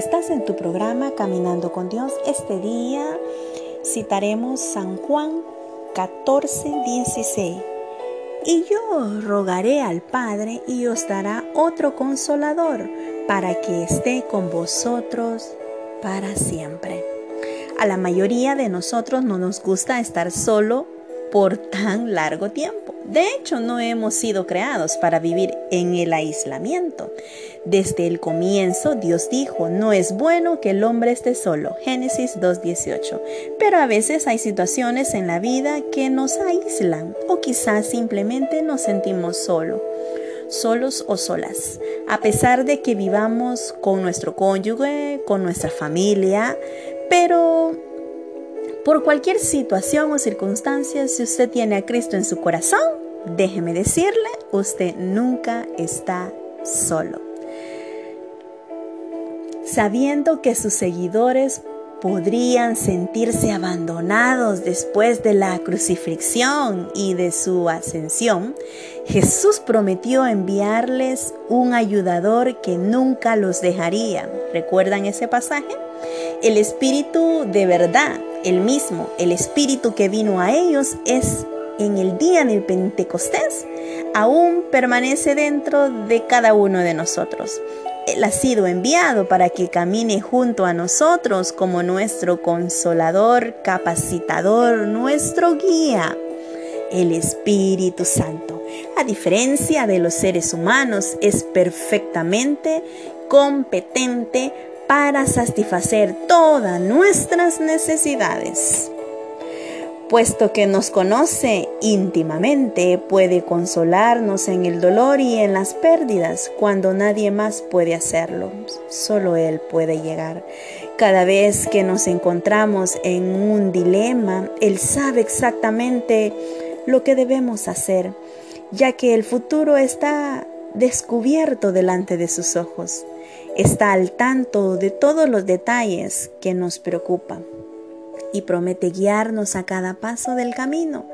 Estás en tu programa Caminando con Dios. Este día citaremos San Juan 14, 16. Y yo rogaré al Padre y os dará otro consolador para que esté con vosotros para siempre. A la mayoría de nosotros no nos gusta estar solo por tan largo tiempo. De hecho, no hemos sido creados para vivir en el aislamiento. Desde el comienzo, Dios dijo, no es bueno que el hombre esté solo. Génesis 2.18. Pero a veces hay situaciones en la vida que nos aíslan o quizás simplemente nos sentimos solos solos o solas, a pesar de que vivamos con nuestro cónyuge, con nuestra familia, pero por cualquier situación o circunstancia, si usted tiene a Cristo en su corazón, déjeme decirle, usted nunca está solo. Sabiendo que sus seguidores podrían sentirse abandonados después de la crucifixión y de su ascensión, Jesús prometió enviarles un ayudador que nunca los dejaría. ¿Recuerdan ese pasaje? El Espíritu de verdad, el mismo, el Espíritu que vino a ellos es en el día del Pentecostés, aún permanece dentro de cada uno de nosotros. Él ha sido enviado para que camine junto a nosotros como nuestro consolador, capacitador, nuestro guía, el Espíritu Santo. A diferencia de los seres humanos, es perfectamente competente para satisfacer todas nuestras necesidades. Puesto que nos conoce íntimamente, puede consolarnos en el dolor y en las pérdidas cuando nadie más puede hacerlo. Solo Él puede llegar. Cada vez que nos encontramos en un dilema, Él sabe exactamente lo que debemos hacer, ya que el futuro está descubierto delante de sus ojos está al tanto de todos los detalles que nos preocupan y promete guiarnos a cada paso del camino,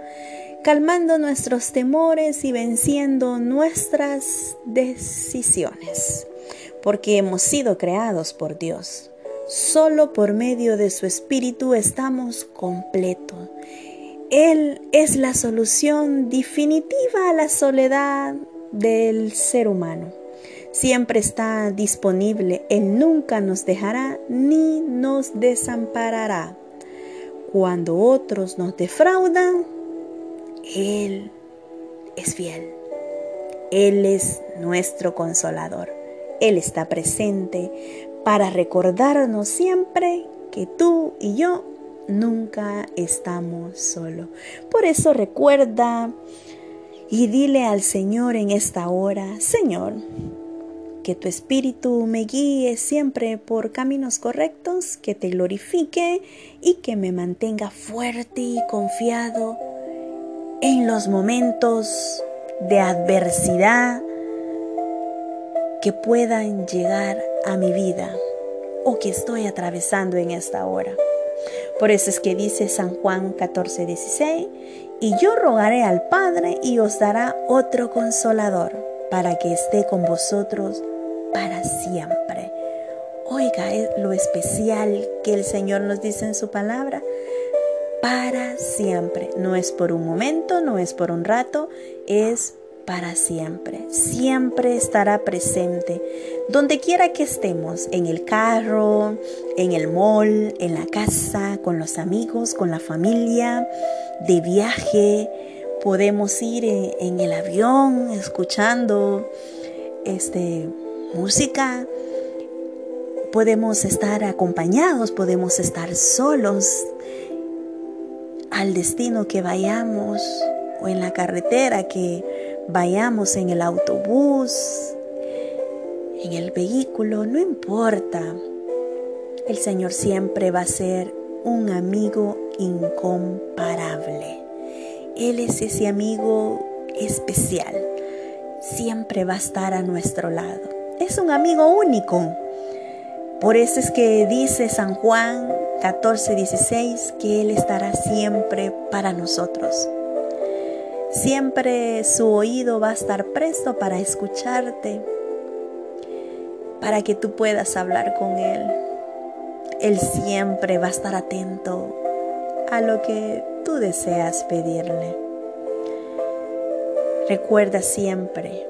calmando nuestros temores y venciendo nuestras decisiones, porque hemos sido creados por Dios. Solo por medio de su Espíritu estamos completos. Él es la solución definitiva a la soledad del ser humano siempre está disponible. Él nunca nos dejará ni nos desamparará. Cuando otros nos defraudan, Él es fiel. Él es nuestro consolador. Él está presente para recordarnos siempre que tú y yo nunca estamos solos. Por eso recuerda y dile al Señor en esta hora, Señor, que tu espíritu me guíe siempre por caminos correctos, que te glorifique y que me mantenga fuerte y confiado en los momentos de adversidad que puedan llegar a mi vida o que estoy atravesando en esta hora. Por eso es que dice San Juan 14, 16, y yo rogaré al Padre y os dará otro consolador para que esté con vosotros para siempre. Oiga lo especial que el Señor nos dice en su palabra. Para siempre. No es por un momento, no es por un rato, es para siempre. Siempre estará presente. Donde quiera que estemos, en el carro, en el mall, en la casa, con los amigos, con la familia, de viaje. Podemos ir en, el avión escuchando este música. Podemos estar acompañados, podemos estar solos al destino que vayamos o en la carretera que vayamos en el autobús, en el vehículo, no importa. El Señor siempre va a ser un amigo incomparable. Él es ese amigo especial. Siempre va a estar a nuestro lado es un amigo único. Por eso es que dice San Juan 14, 16 que Él estará siempre para nosotros. Siempre su oído va a estar presto para escucharte. para que tú puedas hablar con Él. Él siempre va a estar atento a lo que tú deseas pedirle. Recuerda siempre,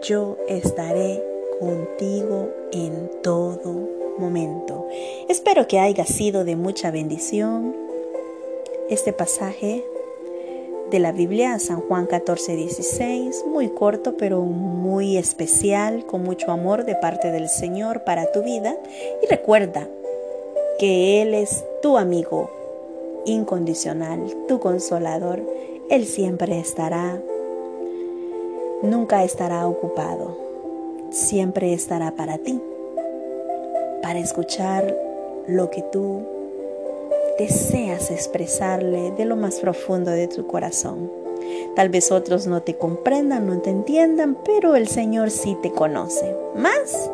yo estaré contigo en todo momento. Espero que haya sido de mucha bendición este pasaje de la Biblia, San Juan 14, 16, muy corto pero muy especial, con mucho amor de parte del Señor para tu vida. Y recuerda que Él es tu amigo incondicional, tu consolador. Él siempre estará, nunca estará ocupado, siempre estará para ti, para escuchar lo que tú deseas expresarle de lo más profundo de tu corazón. Tal vez otros no te comprendan, no te entiendan, pero el Señor sí te conoce. Más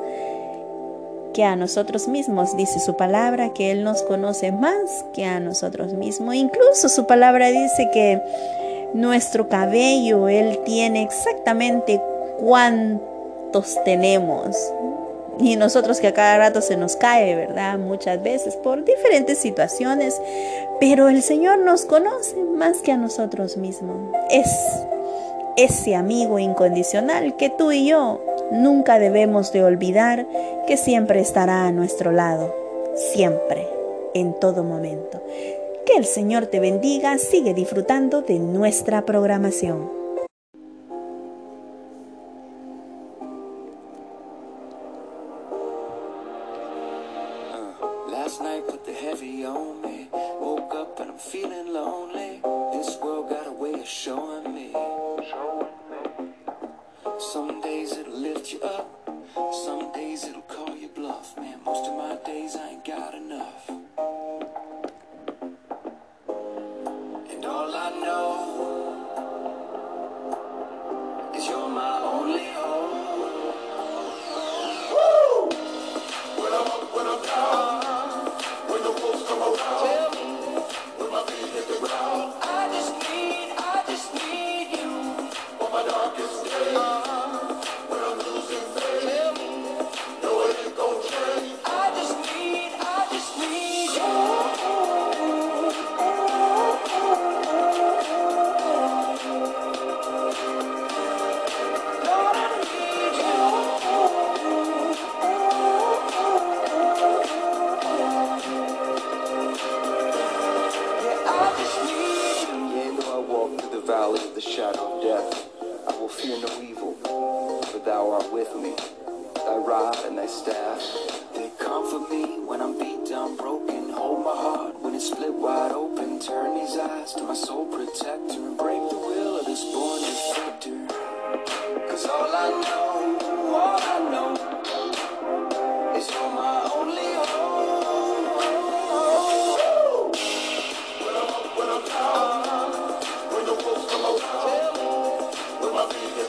que a nosotros mismos, dice su palabra, que Él nos conoce más que a nosotros mismos. Incluso su palabra dice que nuestro cabello, Él tiene exactamente tenemos y nosotros que a cada rato se nos cae, ¿verdad? Muchas veces por diferentes situaciones, pero el Señor nos conoce más que a nosotros mismos. Es ese amigo incondicional que tú y yo nunca debemos de olvidar que siempre estará a nuestro lado, siempre, en todo momento. Que el Señor te bendiga, sigue disfrutando de nuestra programación. The heavy on me. Woke up and I'm feeling lonely. This world got a way of showing me. showing me. Some days it'll lift you up. Some days it'll call you bluff. Man, most of my days I ain't got enough. threats to my soul protector break the will of this born defector. Cause all I know, all I know, is you're my only hope. When I'm when I'm down, when the wolves come around, when my feet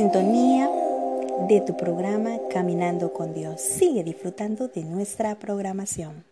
sintonía de tu programa Caminando con Dios. Sigue disfrutando de nuestra programación.